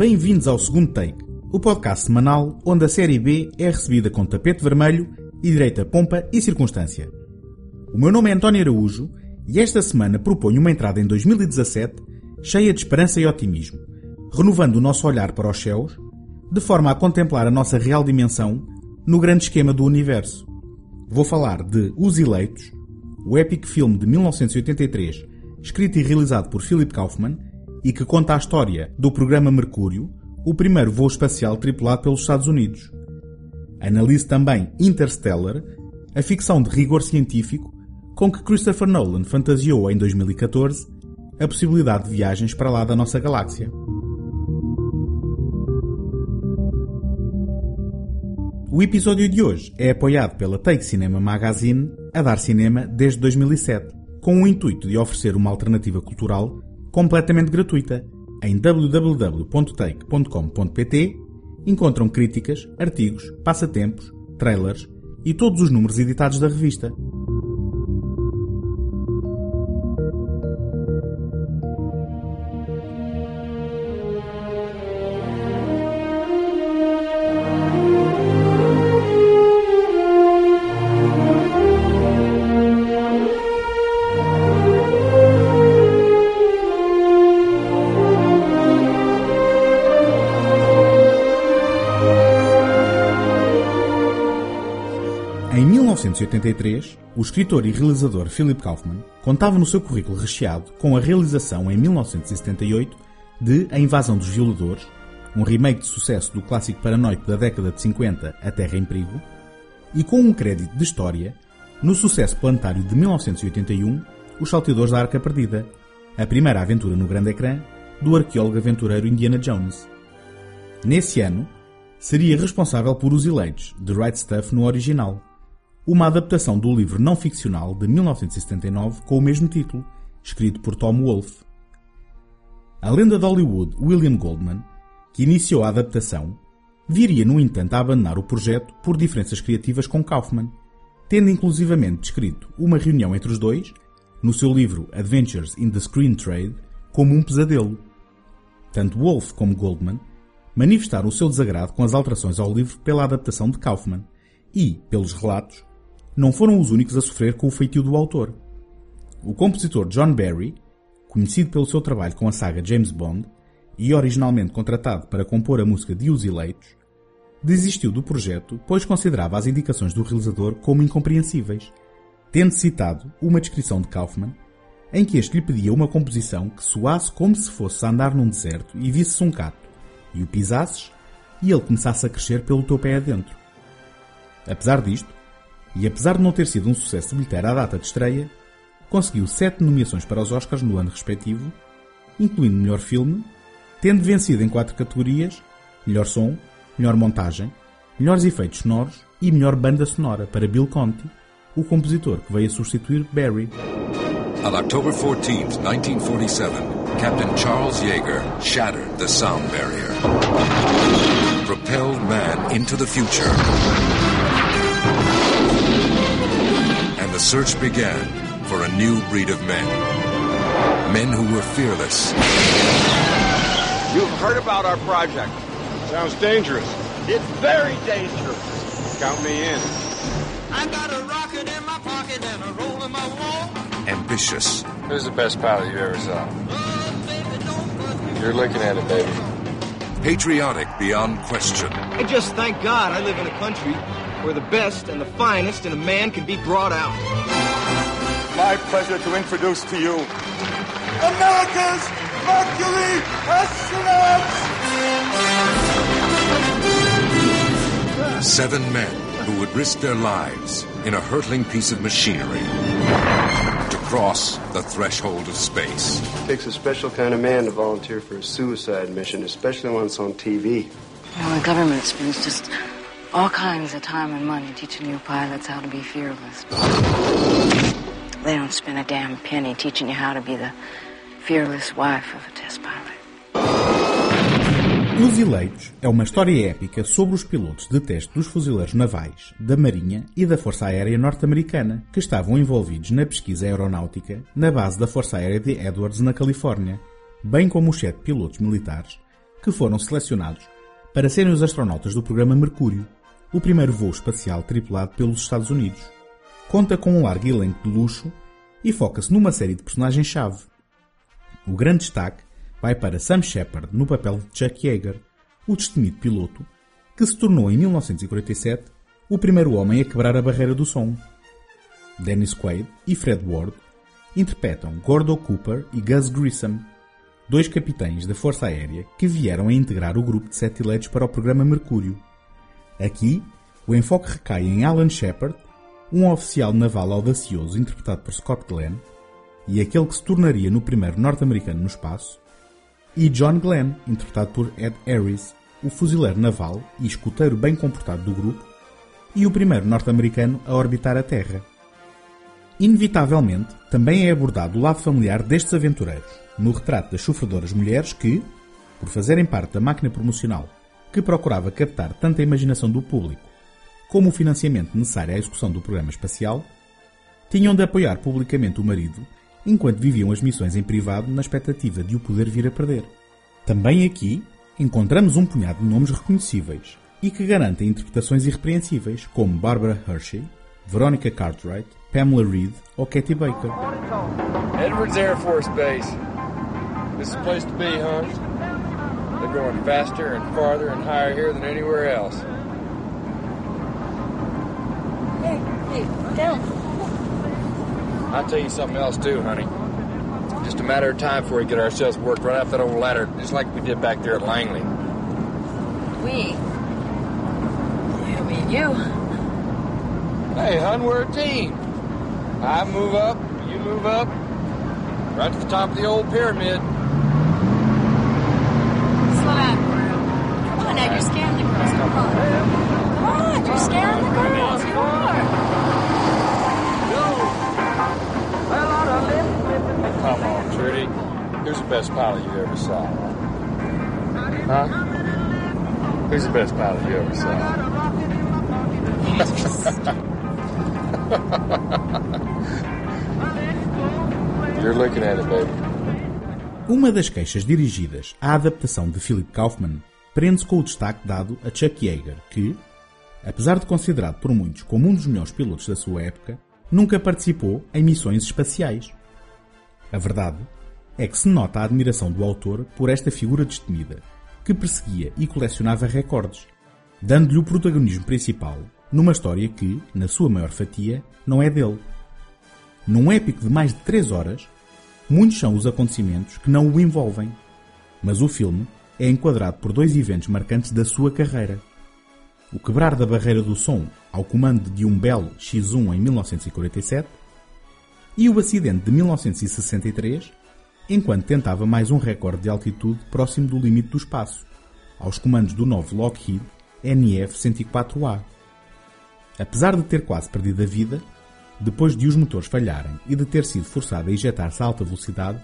Bem-vindos ao segundo take, o podcast semanal onde a série B é recebida com tapete vermelho e direita pompa e circunstância. O meu nome é António Araújo e esta semana proponho uma entrada em 2017 cheia de esperança e otimismo, renovando o nosso olhar para os céus, de forma a contemplar a nossa real dimensão no grande esquema do universo. Vou falar de Os Eleitos, o épico filme de 1983, escrito e realizado por Philip Kaufman e que conta a história do programa Mercúrio, o primeiro voo espacial tripulado pelos Estados Unidos. Analise também Interstellar, a ficção de rigor científico com que Christopher Nolan fantasiou em 2014 a possibilidade de viagens para lá da nossa galáxia. O episódio de hoje é apoiado pela Take Cinema Magazine a dar cinema desde 2007, com o intuito de oferecer uma alternativa cultural completamente gratuita. Em www.take.com.pt encontram críticas, artigos, passatempos, trailers e todos os números editados da revista. 1983, o escritor e realizador Philip Kaufman contava no seu currículo recheado com a realização em 1978 de A Invasão dos Violadores, um remake de sucesso do clássico paranoico da década de 50 A Terra em Perigo, e com um crédito de história no sucesso planetário de 1981 Os Salteadores da Arca Perdida, a primeira aventura no grande ecrã do arqueólogo aventureiro Indiana Jones. Nesse ano, seria responsável por Os Eleitos, The Right Stuff no original, uma adaptação do livro não ficcional de 1979 com o mesmo título, escrito por Tom Wolfe. A lenda de Hollywood William Goldman, que iniciou a adaptação, viria no entanto a abandonar o projeto por diferenças criativas com Kaufman, tendo inclusivamente descrito uma reunião entre os dois, no seu livro Adventures in the Screen Trade, como um pesadelo. Tanto Wolfe como Goldman manifestaram o seu desagrado com as alterações ao livro pela adaptação de Kaufman e, pelos relatos, não foram os únicos a sofrer com o feitio do autor. O compositor John Barry, conhecido pelo seu trabalho com a saga James Bond e originalmente contratado para compor a música de Os Eleitos, desistiu do projeto pois considerava as indicações do realizador como incompreensíveis, tendo citado uma descrição de Kaufman em que este lhe pedia uma composição que soasse como se fosse andar num deserto e visse-se um gato, e o pisasses e ele começasse a crescer pelo teu pé adentro. Apesar disto, e apesar de não ter sido um sucesso bilheteiro à data de estreia, conseguiu sete nomeações para os Oscars no ano respectivo, incluindo melhor filme, tendo vencido em quatro categorias: melhor som, melhor montagem, melhores efeitos sonoros e melhor banda sonora para Bill Conti, o compositor que veio a substituir Barry. On October 14, 1947, Captain Charles Yeager shattered the sound barrier, propelled man into the future. And the search began for a new breed of men. Men who were fearless, You've heard about our project. Sounds dangerous. It's very dangerous. Count me in. I got a rocket in my pocket and a roll in my wall. ambitious, Who's the best pilot you ever saw? Oh, baby, don't me You're looking at it, baby. Patriotic beyond question, I just thank God I live in a country where the best and the finest in a man can be brought out. My pleasure to introduce to you America's Mercury astronauts! seven men who would risk their lives in a hurtling piece of machinery to cross the threshold of space. It takes a special kind of man to volunteer for a suicide mission, especially when it's on TV. Well, the government spends just all kinds of time and money teaching new pilots how to be fearless. They don't spend a damn penny teaching you how to be the fearless wife of a test pilot. Os Eleitos é uma história épica sobre os pilotos de teste dos fuzileiros navais, da Marinha e da Força Aérea Norte-Americana, que estavam envolvidos na pesquisa aeronáutica na base da Força Aérea de Edwards, na Califórnia, bem como os sete pilotos militares que foram selecionados para serem os astronautas do programa Mercúrio, o primeiro voo espacial tripulado pelos Estados Unidos. Conta com um largo elenco de luxo e foca-se numa série de personagens-chave. O grande destaque vai para Sam Shepard no papel de Chuck Yeager, o destemido piloto, que se tornou em 1947 o primeiro homem a quebrar a barreira do som. Dennis Quaid e Fred Ward interpretam Gordo Cooper e Gus Grissom, dois capitães da Força Aérea que vieram a integrar o grupo de sete para o programa Mercúrio. Aqui, o enfoque recai em Alan Shepard, um oficial naval audacioso interpretado por Scott Glenn, e aquele que se tornaria no primeiro norte-americano no espaço, e John Glenn, interpretado por Ed Harris, o fuzileiro naval e escuteiro bem comportado do grupo, e o primeiro norte-americano a orbitar a Terra. Inevitavelmente, também é abordado o lado familiar destes aventureiros, no retrato das sofredoras mulheres que, por fazerem parte da máquina promocional que procurava captar tanto a imaginação do público como o financiamento necessário à execução do programa espacial, tinham de apoiar publicamente o marido enquanto viviam as missões em privado na expectativa de o poder vir a perder. Também aqui encontramos um punhado de nomes reconhecíveis e que garantem interpretações irrepreensíveis, como Barbara Hershey, Veronica Cartwright, Pamela Reed ou Katie Baker. Edwards Air Force Base. This is place to be, huh? They're going faster and farther and higher here than anywhere else. Hey, hey, down. I'll tell you something else too, honey. Just a matter of time before we get ourselves worked right off that old ladder, just like we did back there at Langley. We. I mean, you. Hey, hun, we're a team. I move up, you move up, right to the top of the old pyramid. Slow down. Come on now, you're scaring the girls. Come on. Come on, you're scaring the girls. You are. Who's the best pilot you ever saw? Huh? Who's the best pilot you ever saw? You're looking at it, baby. Uma das queixas dirigidas à adaptação de Philip Kaufman prende-se com o destaque dado a Chuck Yeager, que, apesar de considerado por muitos como um dos melhores pilotos da sua época, nunca participou em missões espaciais. A verdade é que se nota a admiração do autor por esta figura destemida, que perseguia e colecionava recordes, dando-lhe o protagonismo principal numa história que, na sua maior fatia, não é dele. Num épico de mais de 3 horas, muitos são os acontecimentos que não o envolvem, mas o filme é enquadrado por dois eventos marcantes da sua carreira. O quebrar da barreira do som ao comando de um Bell X1 em 1947 e o acidente de 1963, enquanto tentava mais um recorde de altitude próximo do limite do espaço, aos comandos do novo Lockheed NF-104A. Apesar de ter quase perdido a vida, depois de os motores falharem e de ter sido forçado a ejetar-se a alta velocidade,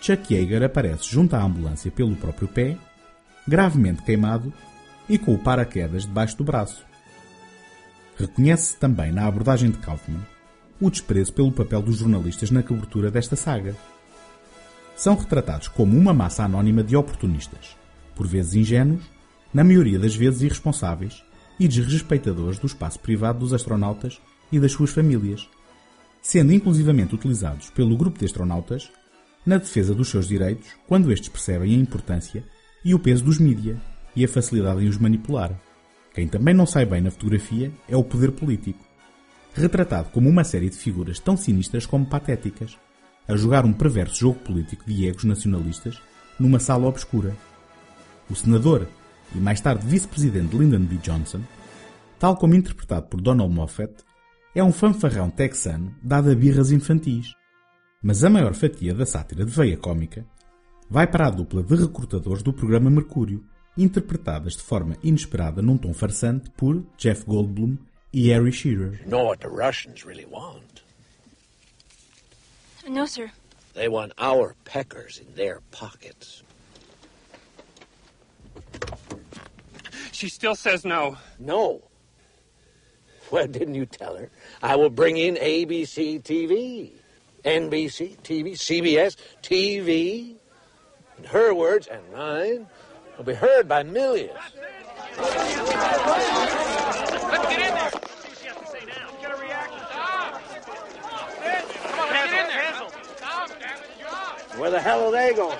Chuck Yeager aparece junto à ambulância pelo próprio pé, gravemente queimado e com o paraquedas debaixo do braço. Reconhece-se também na abordagem de Kaufman o desprezo pelo papel dos jornalistas na cobertura desta saga. São retratados como uma massa anónima de oportunistas, por vezes ingênuos, na maioria das vezes irresponsáveis e desrespeitadores do espaço privado dos astronautas e das suas famílias, sendo inclusivamente utilizados pelo grupo de astronautas na defesa dos seus direitos quando estes percebem a importância e o peso dos mídia e a facilidade em os manipular. Quem também não sai bem na fotografia é o poder político, retratado como uma série de figuras tão sinistras como patéticas, a jogar um perverso jogo político de egos nacionalistas numa sala obscura. O senador e mais tarde vice-presidente Lyndon B. Johnson, tal como interpretado por Donald Moffat, é um fanfarrão texano dado a birras infantis. Mas a maior fatia da sátira de veia cómica vai para a dupla de recrutadores do programa Mercúrio, interpretadas de forma inesperada num tom farsante por Jeff Goldblum e Harry Shearer. You know what the Russians really want? No, sir. They want our peckers in their pockets. She still says no. No. Well, didn't you tell her? I will bring in ABC TV, NBC TV, CBS TV. In her words and mine, It'll be heard by millions. Let's get in there. Where the hell are they going?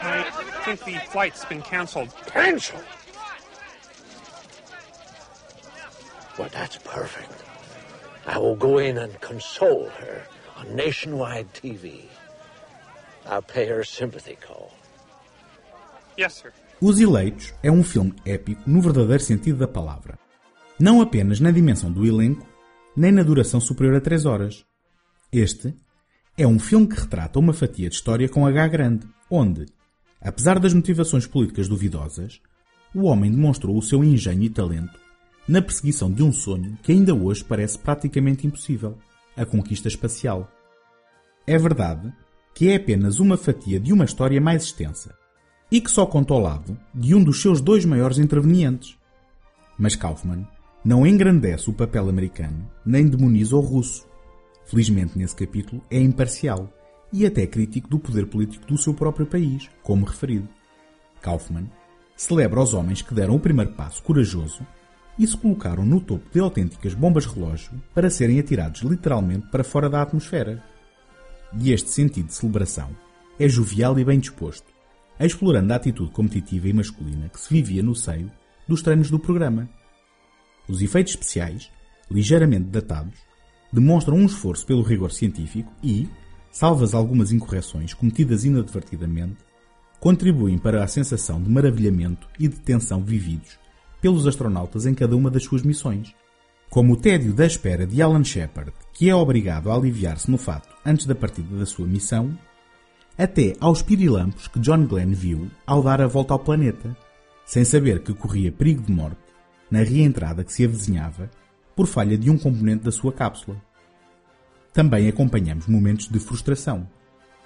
I think the flight's been canceled. Cancelled? Well, that's perfect. I will go in and console her on nationwide TV. I'll pay her a sympathy call. Yes, sir. Os Eleitos é um filme épico no verdadeiro sentido da palavra. Não apenas na dimensão do elenco, nem na duração superior a 3 horas. Este é um filme que retrata uma fatia de história com H grande, onde, apesar das motivações políticas duvidosas, o homem demonstrou o seu engenho e talento na perseguição de um sonho que ainda hoje parece praticamente impossível, a conquista espacial. É verdade que é apenas uma fatia de uma história mais extensa e que só conta ao lado de um dos seus dois maiores intervenientes. Mas Kaufman não engrandece o papel americano nem demoniza o russo. Felizmente nesse capítulo é imparcial e até crítico do poder político do seu próprio país, como referido. Kaufman celebra os homens que deram o primeiro passo corajoso e se colocaram no topo de autênticas bombas relógio para serem atirados literalmente para fora da atmosfera. E este sentido de celebração é jovial e bem disposto, explorando a atitude competitiva e masculina que se vivia no seio dos treinos do programa. Os efeitos especiais, ligeiramente datados, demonstram um esforço pelo rigor científico e, salvas algumas incorreções cometidas inadvertidamente, contribuem para a sensação de maravilhamento e de tensão vividos pelos astronautas em cada uma das suas missões. Como o tédio da espera de Alan Shepard, que é obrigado a aliviar-se no fato antes da partida da sua missão, até aos pirilampos que John Glenn viu ao dar a volta ao planeta, sem saber que corria perigo de morte na reentrada que se avizinhava por falha de um componente da sua cápsula. Também acompanhamos momentos de frustração,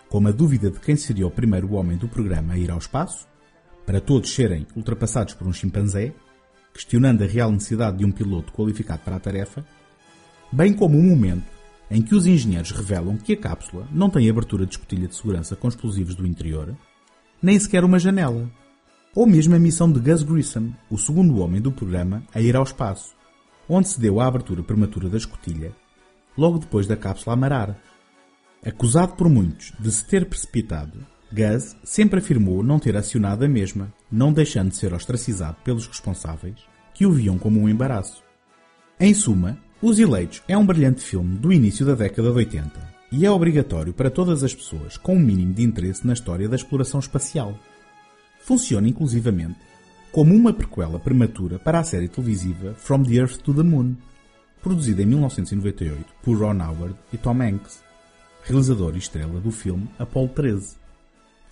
como a dúvida de quem seria o primeiro homem do programa a ir ao espaço, para todos serem ultrapassados por um chimpanzé, questionando a real necessidade de um piloto qualificado para a tarefa, bem como o momento em que os engenheiros revelam que a cápsula não tem abertura de escotilha de segurança com explosivos do interior, nem sequer uma janela, ou mesmo a missão de Gus Grissom, o segundo homem do programa a ir ao espaço, onde se deu a abertura prematura da escotilha, logo depois da cápsula amarar. Acusado por muitos de se ter precipitado, Gus sempre afirmou não ter acionado a mesma, não deixando de ser ostracizado pelos responsáveis, que o viam como um embaraço. Em suma, Os Eleitos é um brilhante filme do início da década de 80 e é obrigatório para todas as pessoas com um mínimo de interesse na história da exploração espacial. Funciona inclusivamente como uma prequela prematura para a série televisiva From the Earth to the Moon, produzida em 1998 por Ron Howard e Tom Hanks, realizador e estrela do filme Apollo 13.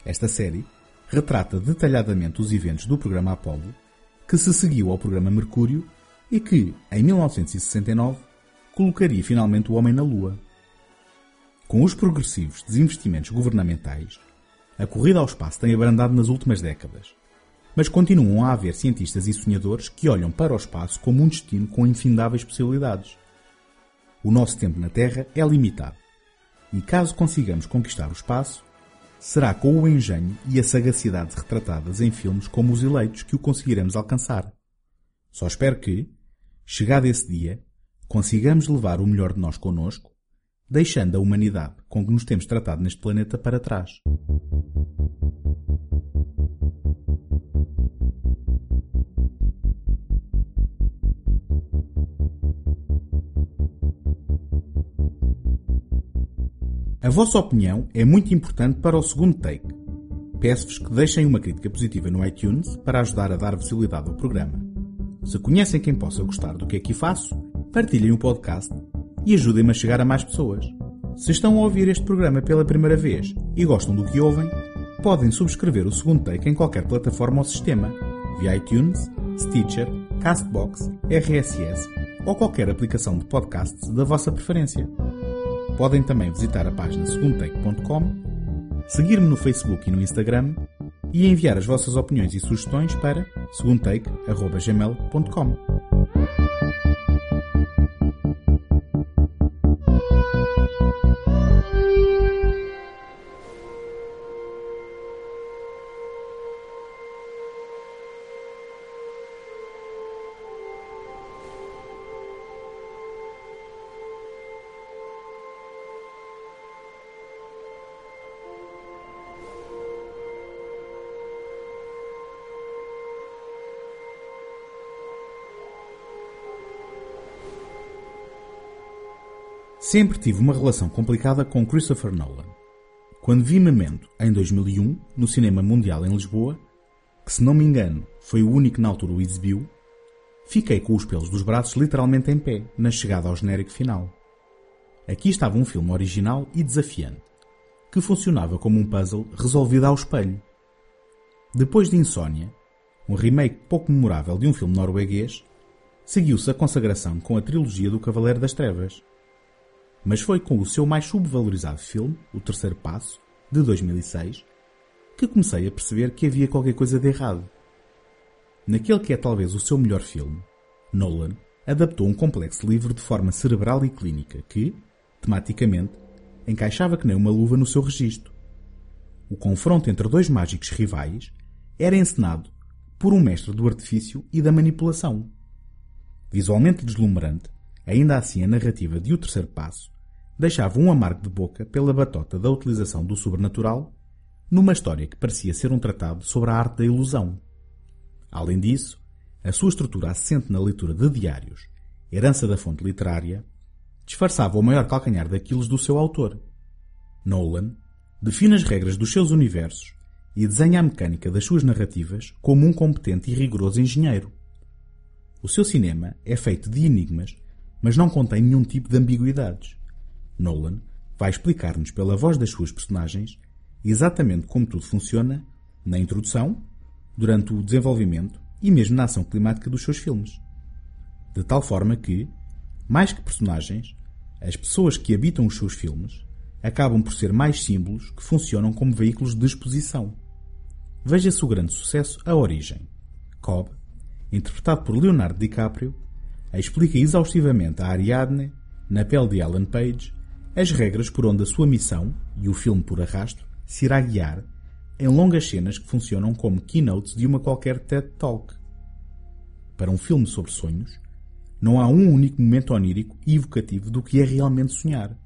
Esta série retrata detalhadamente os eventos do programa Apollo, que se seguiu ao programa Mercúrio e que, em 1969, colocaria finalmente o homem na Lua. Com os progressivos desinvestimentos governamentais, a corrida ao espaço tem abrandado nas últimas décadas, mas continuam a haver cientistas e sonhadores que olham para o espaço como um destino com infindáveis possibilidades. O nosso tempo na Terra é limitado, e caso consigamos conquistar o espaço, será com o engenho e a sagacidade retratadas em filmes como Os Eleitos que o conseguiremos alcançar. Só espero que, chegado esse dia, consigamos levar o melhor de nós connosco, deixando a humanidade com que nos temos tratado neste planeta para trás. A vossa opinião é muito importante para o segundo take. Peço-vos que deixem uma crítica positiva no iTunes para ajudar a dar visibilidade ao programa. Se conhecem quem possa gostar do que aqui faço, partilhem o podcast e ajudem-me a chegar a mais pessoas. Se estão a ouvir este programa pela primeira vez e gostam do que ouvem, podem subscrever o segundo take em qualquer plataforma ou sistema, via iTunes, Stitcher, Castbox, RSS ou qualquer aplicação de podcasts da vossa preferência. Podem também visitar a página segundotake.com, seguir-me no Facebook e no Instagram e enviar as vossas opiniões e sugestões para segundotake.gmail.com. Sempre tive uma relação complicada com Christopher Nolan. Quando vi Memento em 2001, no Cinema Mundial em Lisboa, que se não me engano foi o único na altura o exibiu, fiquei com os pelos dos braços literalmente em pé na chegada ao genérico final. Aqui estava um filme original e desafiante, que funcionava como um puzzle resolvido ao espelho. Depois de Insónia, um remake pouco memorável de um filme norueguês, seguiu-se a consagração com a trilogia do Cavaleiro das Trevas. Mas foi com o seu mais subvalorizado filme, O Terceiro Passo, de 2006, que comecei a perceber que havia qualquer coisa de errado. Naquele que é talvez o seu melhor filme, Nolan adaptou um complexo livro de forma cerebral e clínica que, tematicamente, encaixava que nem uma luva no seu registro. O confronto entre dois mágicos rivais era encenado por um mestre do artifício e da manipulação. Visualmente deslumbrante, ainda assim a narrativa de O Terceiro Passo deixava um amargo de boca pela batota da utilização do sobrenatural numa história que parecia ser um tratado sobre a arte da ilusão. Além disso, a sua estrutura assente na leitura de diários, herança da fonte literária, disfarçava o maior calcanhar daqueles do seu autor. Nolan define as regras dos seus universos e desenha a mecânica das suas narrativas como um competente e rigoroso engenheiro. O seu cinema é feito de enigmas, mas não contém nenhum tipo de ambiguidades. Nolan vai explicar-nos pela voz das suas personagens exatamente como tudo funciona na introdução, durante o desenvolvimento e mesmo na ação climática dos seus filmes. De tal forma que, mais que personagens, as pessoas que habitam os seus filmes acabam por ser mais símbolos que funcionam como veículos de exposição. Veja-se o grande sucesso A Origem. Cobb, interpretado por Leonardo DiCaprio, explica exaustivamente a Ariadne, na pele de Alan Page, as regras por onde a sua missão, e o filme por arrasto, se irá guiar em longas cenas que funcionam como keynotes de uma qualquer TED Talk. Para um filme sobre sonhos, não há um único momento onírico e evocativo do que é realmente sonhar.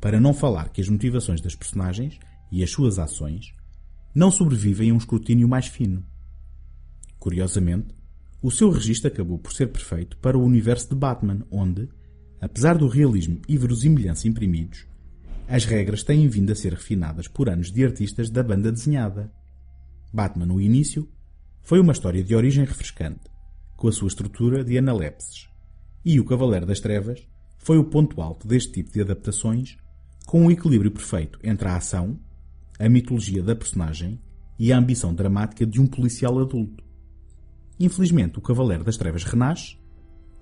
Para não falar que as motivações das personagens e as suas ações não sobrevivem a um escrutínio mais fino. Curiosamente, o seu registro acabou por ser perfeito para o universo de Batman, onde, apesar do realismo e verosimilhança imprimidos, as regras têm vindo a ser refinadas por anos de artistas da banda desenhada. Batman, no início, foi uma história de origem refrescante, com a sua estrutura de analepses, e O Cavaleiro das Trevas foi o ponto alto deste tipo de adaptações, com um equilíbrio perfeito entre a ação, a mitologia da personagem e a ambição dramática de um policial adulto. Infelizmente, O Cavaleiro das Trevas renasce,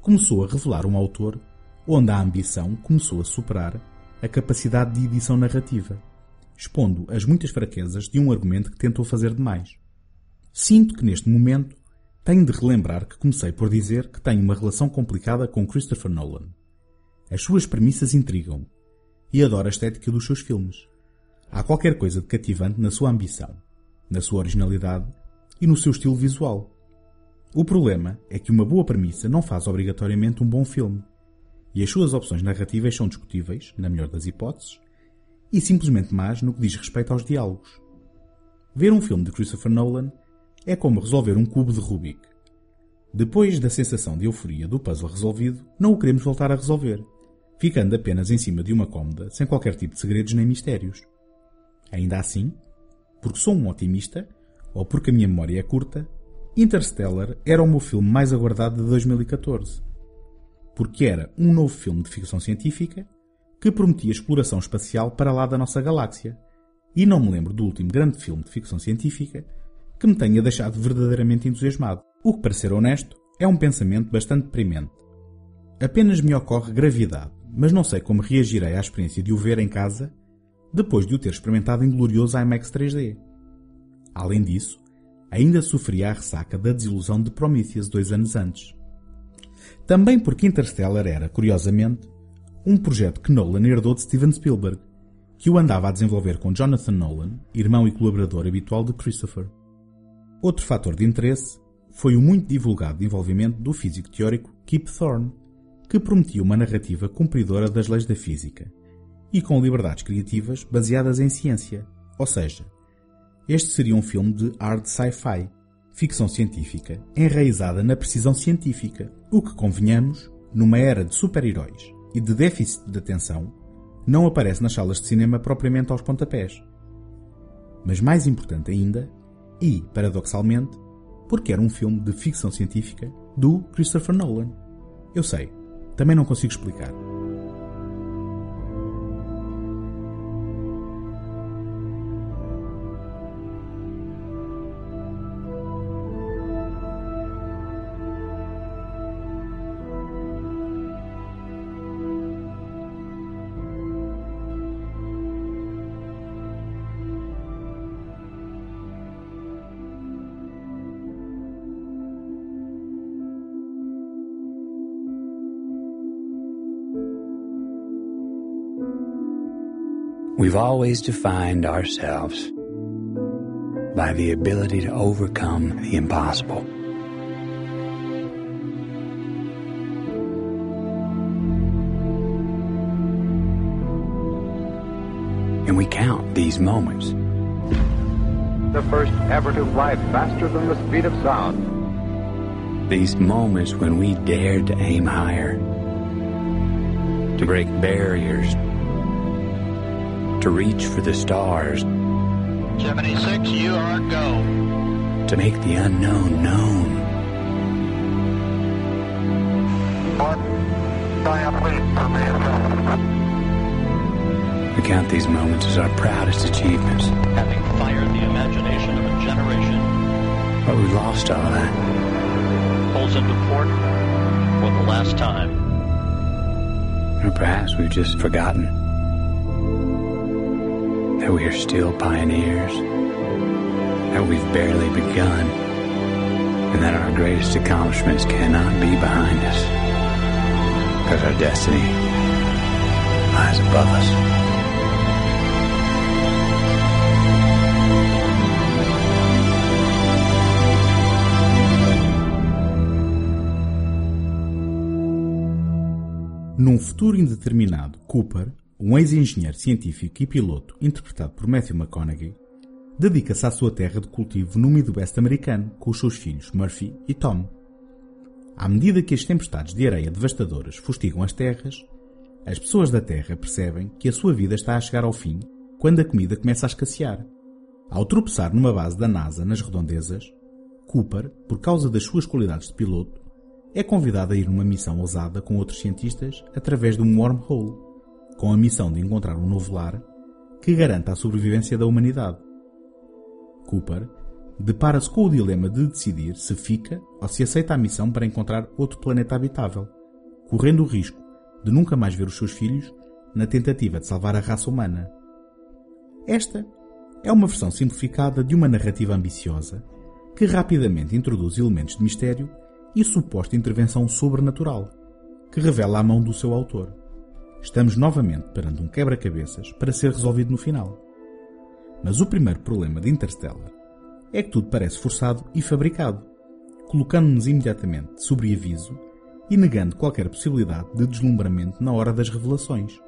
começou a revelar um autor onde a ambição começou a superar a capacidade de edição narrativa, expondo as muitas fraquezas de um argumento que tentou fazer demais. Sinto que neste momento tenho de relembrar que comecei por dizer que tenho uma relação complicada com Christopher Nolan. As suas premissas intrigam e adoro a estética dos seus filmes. Há qualquer coisa de cativante na sua ambição, na sua originalidade e no seu estilo visual. O problema é que uma boa premissa não faz obrigatoriamente um bom filme e as suas opções narrativas são discutíveis, na melhor das hipóteses, e simplesmente más no que diz respeito aos diálogos. Ver um filme de Christopher Nolan é como resolver um cubo de Rubik. Depois da sensação de euforia do puzzle resolvido, não o queremos voltar a resolver, ficando apenas em cima de uma cômoda sem qualquer tipo de segredos nem mistérios. Ainda assim, porque sou um otimista, ou porque a minha memória é curta, Interstellar era o meu filme mais aguardado de 2014 porque era um novo filme de ficção científica que prometia exploração espacial para lá da nossa galáxia. E não me lembro do último grande filme de ficção científica que me tenha deixado verdadeiramente entusiasmado. O que, para ser honesto, é um pensamento bastante deprimente. Apenas me ocorre gravidade, mas não sei como reagirei à experiência de o ver em casa depois de o ter experimentado em glorioso IMAX 3D. Além disso, ainda sofria a ressaca da desilusão de Prometheus dois anos antes. Também porque Interstellar era, curiosamente, um projeto que Nolan herdou de Steven Spielberg, que o andava a desenvolver com Jonathan Nolan, irmão e colaborador habitual de Christopher. Outro fator de interesse foi o muito divulgado envolvimento do físico teórico Kip Thorne, que prometia uma narrativa cumpridora das leis da física e com liberdades criativas baseadas em ciência, ou seja, este seria um filme de hard sci-fi, ficção científica enraizada na precisão científica, o que convenhamos, numa era de super-heróis e de déficit de atenção não aparece nas salas de cinema propriamente aos pontapés. Mas mais importante ainda, e, paradoxalmente, porque era um filme de ficção científica do Christopher Nolan. Eu sei, também não consigo explicar. We've always defined ourselves by the ability to overcome the impossible. And we count these moments. The first ever to fly faster than the speed of sound. These moments when we dared to aim higher, to break barriers, to reach for the stars, 76, you are go. to make the unknown known. We count these moments as our proudest achievements, Having fired the imagination of a generation, but we lost all that. pulls into port for the last time. Or perhaps we've just forgotten that we are still pioneers, that we've barely begun, and that our greatest accomplishments cannot be behind us, because our destiny lies above us. Num futuro indeterminado, Cooper, um ex-engenheiro científico e piloto interpretado por Matthew McConaughey, dedica-se à sua terra de cultivo no Midwest americano com os seus filhos Murphy e Tom. À medida que as tempestades de areia devastadoras fustigam as terras, as pessoas da Terra percebem que a sua vida está a chegar ao fim quando a comida começa a escassear. Ao tropeçar numa base da NASA nas redondezas, Cooper, por causa das suas qualidades de piloto, é convidado a ir numa missão ousada com outros cientistas através de um wormhole, com a missão de encontrar um novo lar que garanta a sobrevivência da humanidade. Cooper depara-se com o dilema de decidir se fica ou se aceita a missão para encontrar outro planeta habitável, correndo o risco de nunca mais ver os seus filhos na tentativa de salvar a raça humana. Esta é uma versão simplificada de uma narrativa ambiciosa que rapidamente introduz elementos de mistério e suposta intervenção sobrenatural, que revela a mão do seu autor. Estamos novamente perante um quebra-cabeças para ser resolvido no final. Mas o primeiro problema de Interstellar é que tudo parece forçado e fabricado, colocando-nos imediatamente sobre aviso e negando qualquer possibilidade de deslumbramento na hora das revelações.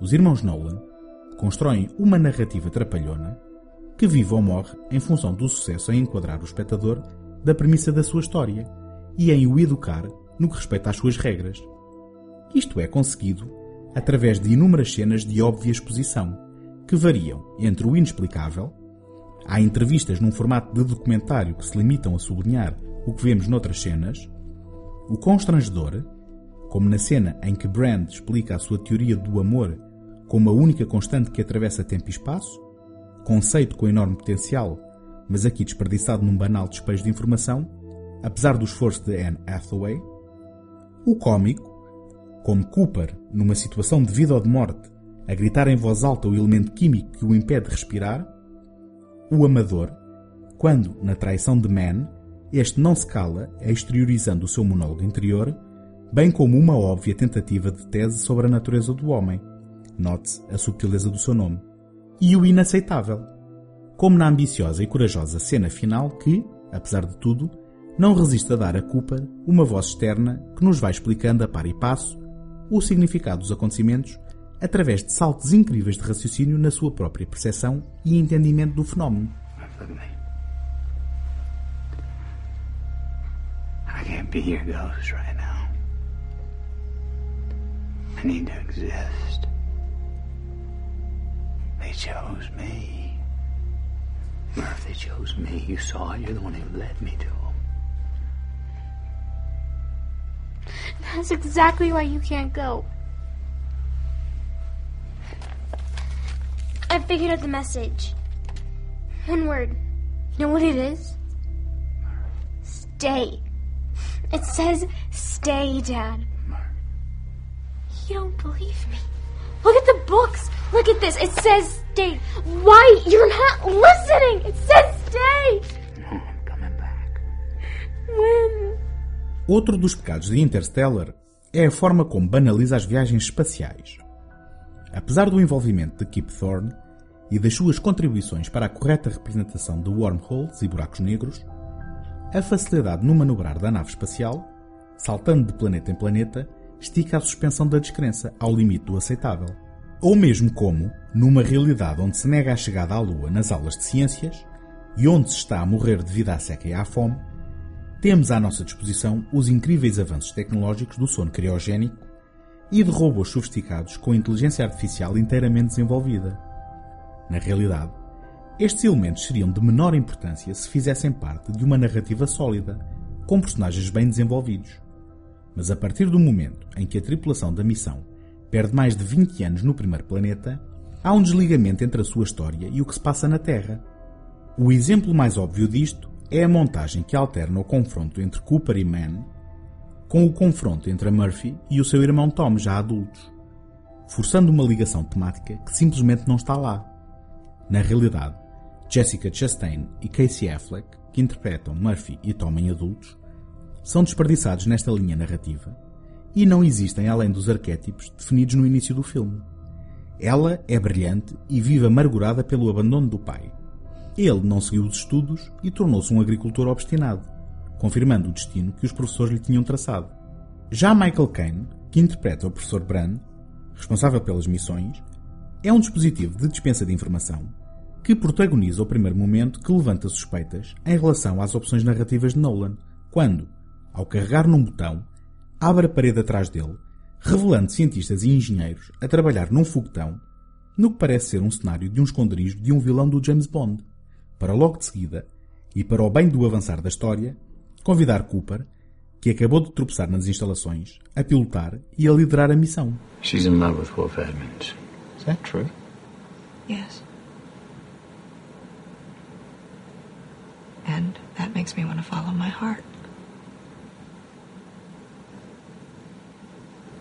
Os irmãos Nolan constroem uma narrativa trapalhona que vive ou morre em função do sucesso em enquadrar o espectador da premissa da sua história e em o educar no que respeita às suas regras. Isto é conseguido através de inúmeras cenas de óbvia exposição, que variam entre o inexplicável, há entrevistas num formato de documentário que se limitam a sublinhar o que vemos noutras cenas, o constrangedor, como na cena em que Brand explica a sua teoria do amor como a única constante que atravessa tempo e espaço, conceito com enorme potencial, mas aqui desperdiçado num banal despejo de informação, apesar do esforço de Anne Hathaway, o cómico, como Cooper, numa situação de vida ou de morte, a gritar em voz alta o elemento químico que o impede de respirar, o amador, quando, na traição de Man, este não se cala, exteriorizando o seu monólogo interior, bem como uma óbvia tentativa de tese sobre a natureza do homem. Note-se a subtileza do seu nome. E o inaceitável. Como na ambiciosa e corajosa cena final que, apesar de tudo, não resiste a dar a Cooper uma voz externa que nos vai explicando a par e passo o significado dos acontecimentos através de saltos incríveis de raciocínio na sua própria percepção e entendimento do fenómeno. I can't be your ghost right now. I need to exist. They chose me. Murph, they chose me. You saw it. You're the one who led me to them. That's exactly why you can't go. I figured out the message. One word. You know what it is? Stay. It says stay, Dad. You don't believe me. Look at the books. Look at this. It says stay. Why? You're not listening. It says stay. No, I'm coming back. When? Outro dos pecados de Interstellar é a forma como banaliza as viagens espaciais. Apesar do envolvimento de Kip Thorne e das suas contribuições para a correta representação de wormholes e buracos negros, a facilidade no manobrar da nave espacial, saltando de planeta em planeta, estica a suspensão da descrença ao limite do aceitável. Ou mesmo como, numa realidade onde se nega a chegada à Lua nas aulas de ciências e onde se está a morrer devido à seca e à fome, temos à nossa disposição os incríveis avanços tecnológicos do sono criogénico e de robôs sofisticados com inteligência artificial inteiramente desenvolvida. Na realidade, estes elementos seriam de menor importância se fizessem parte de uma narrativa sólida, com personagens bem desenvolvidos. Mas a partir do momento em que a tripulação da missão perde mais de 20 anos no primeiro planeta, há um desligamento entre a sua história e o que se passa na Terra. O exemplo mais óbvio disto é a montagem que alterna o confronto entre Cooper e Mann com o confronto entre a Murphy e o seu irmão Tom, já adultos, forçando uma ligação temática que simplesmente não está lá. Na realidade, Jessica Chastain e Casey Affleck, que interpretam Murphy e Tom em adultos, são desperdiçados nesta linha narrativa e não existem além dos arquétipos definidos no início do filme. Ela é brilhante e vive amargurada pelo abandono do pai. Ele não seguiu os estudos e tornou-se um agricultor obstinado, confirmando o destino que os professores lhe tinham traçado. Já Michael Caine, que interpreta o professor Brand, responsável pelas missões, é um dispositivo de dispensa de informação que protagoniza o primeiro momento que levanta suspeitas em relação às opções narrativas de Nolan, quando, ao carregar num botão, abre a parede atrás dele, revelando cientistas e engenheiros a trabalhar num foguetão, no que parece ser um cenário de um esconderijo de um vilão do James Bond, para logo de seguida, e para o bem do avançar da história, convidar Cooper, que acabou de tropeçar nas instalações, a pilotar e a liderar a missão. She's in love with Wolf Edmonds. Is that true? Yes. And that makes me want to follow my heart.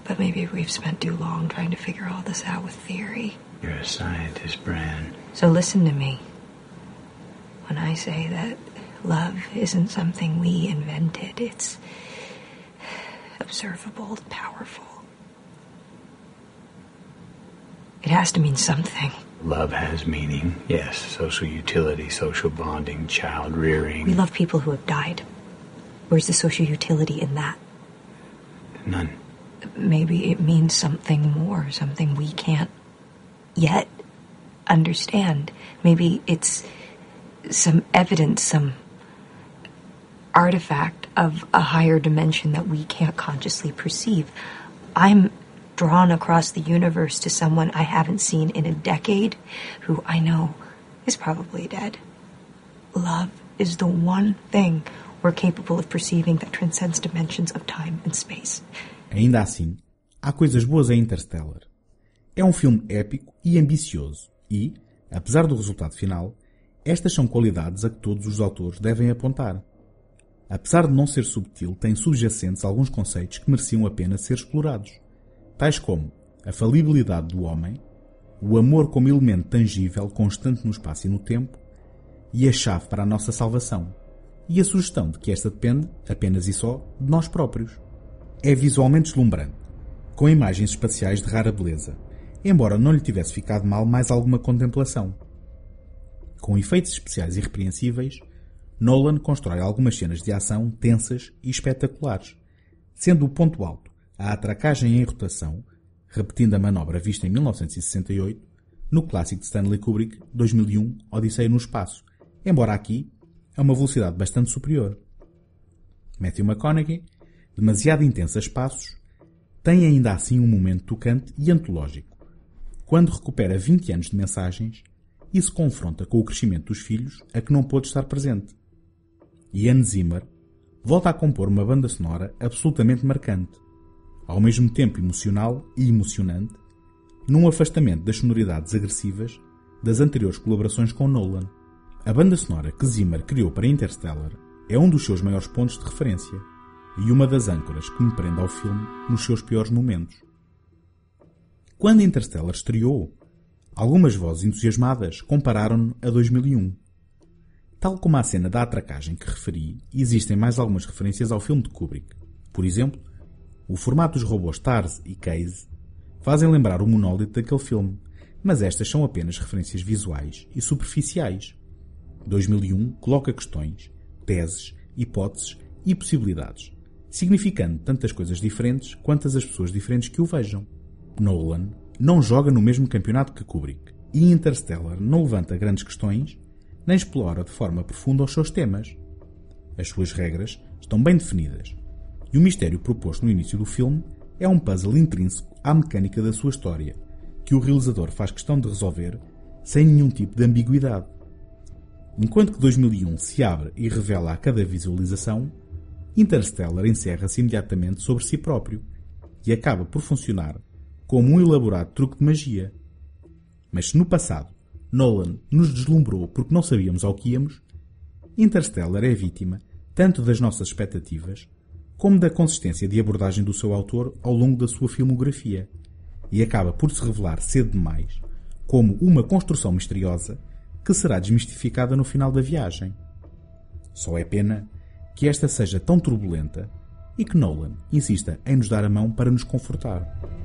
But maybe we've spent too long trying to figure all this out with theory. You're a scientist, Bran. So listen to me. When I say that love isn't something we invented, it's observable, powerful. It has to mean something. Love has meaning. Yes, social utility, social bonding, child rearing. We love people who have died. Where's the social utility in that? None. Maybe it means something more, something we can't yet understand. Maybe it's some evidence, some artifact of a higher dimension that we can't consciously perceive. I'm drawn across the universe to someone I haven't seen in a decade who I know is probably dead. Love is the one thing we're capable of perceiving that transcends dimensions of time and space. Ainda assim, há coisas boas em Interstellar. É um filme épico e ambicioso e, apesar do resultado final, estas são qualidades a que todos os autores devem apontar. Apesar de não ser subtil, tem subjacentes alguns conceitos que mereciam a pena ser explorados, tais como a falibilidade do homem, o amor como elemento tangível constante no espaço e no tempo, e a chave para a nossa salvação, e a sugestão de que esta depende, apenas e só, de nós próprios. É visualmente deslumbrante, com imagens espaciais de rara beleza, embora não lhe tivesse ficado mal mais alguma contemplação. Com efeitos especiais irrepreensíveis, Nolan constrói algumas cenas de ação tensas e espetaculares, sendo o ponto alto a atracagem em rotação, repetindo a manobra vista em 1968 no clássico de Stanley Kubrick 2001 Odisseia no Espaço, embora aqui a uma velocidade bastante superior. Matthew McConaughey, demasiado intenso a espaços, tem ainda assim um momento tocante e antológico, quando recupera 20 anos de mensagens e se confronta com o crescimento dos filhos a que não pôde estar presente. Hans Zimmer volta a compor uma banda sonora absolutamente marcante, ao mesmo tempo emocional e emocionante, num afastamento das sonoridades agressivas das anteriores colaborações com Nolan. A banda sonora que Zimmer criou para Interstellar é um dos seus maiores pontos de referência e uma das âncoras que me prende ao filme nos seus piores momentos. Quando Interstellar estreou, algumas vozes entusiasmadas compararam-no a 2001. Tal como a cena da atracagem que referi, existem mais algumas referências ao filme de Kubrick. Por exemplo, o formato dos robôs Stars e Case fazem lembrar o monólito daquele filme, mas estas são apenas referências visuais e superficiais. 2001 coloca questões, teses, hipóteses e possibilidades, significando tantas coisas diferentes quantas as pessoas diferentes que o vejam. Nolan não joga no mesmo campeonato que Kubrick e Interstellar não levanta grandes questões nem explora de forma profunda os seus temas. As suas regras estão bem definidas e o mistério proposto no início do filme é um puzzle intrínseco à mecânica da sua história, que o realizador faz questão de resolver sem nenhum tipo de ambiguidade. Enquanto que 2001 se abre e revela a cada visualização, Interstellar encerra-se imediatamente sobre si próprio e acaba por funcionar como um elaborado truque de magia. Mas se no passado Nolan nos deslumbrou porque não sabíamos ao que íamos, Interstellar é vítima tanto das nossas expectativas como da consistência de abordagem do seu autor ao longo da sua filmografia e acaba por se revelar cedo demais como uma construção misteriosa que será desmistificada no final da viagem. Só é pena que esta seja tão turbulenta e que Nolan insista em nos dar a mão para nos confortar.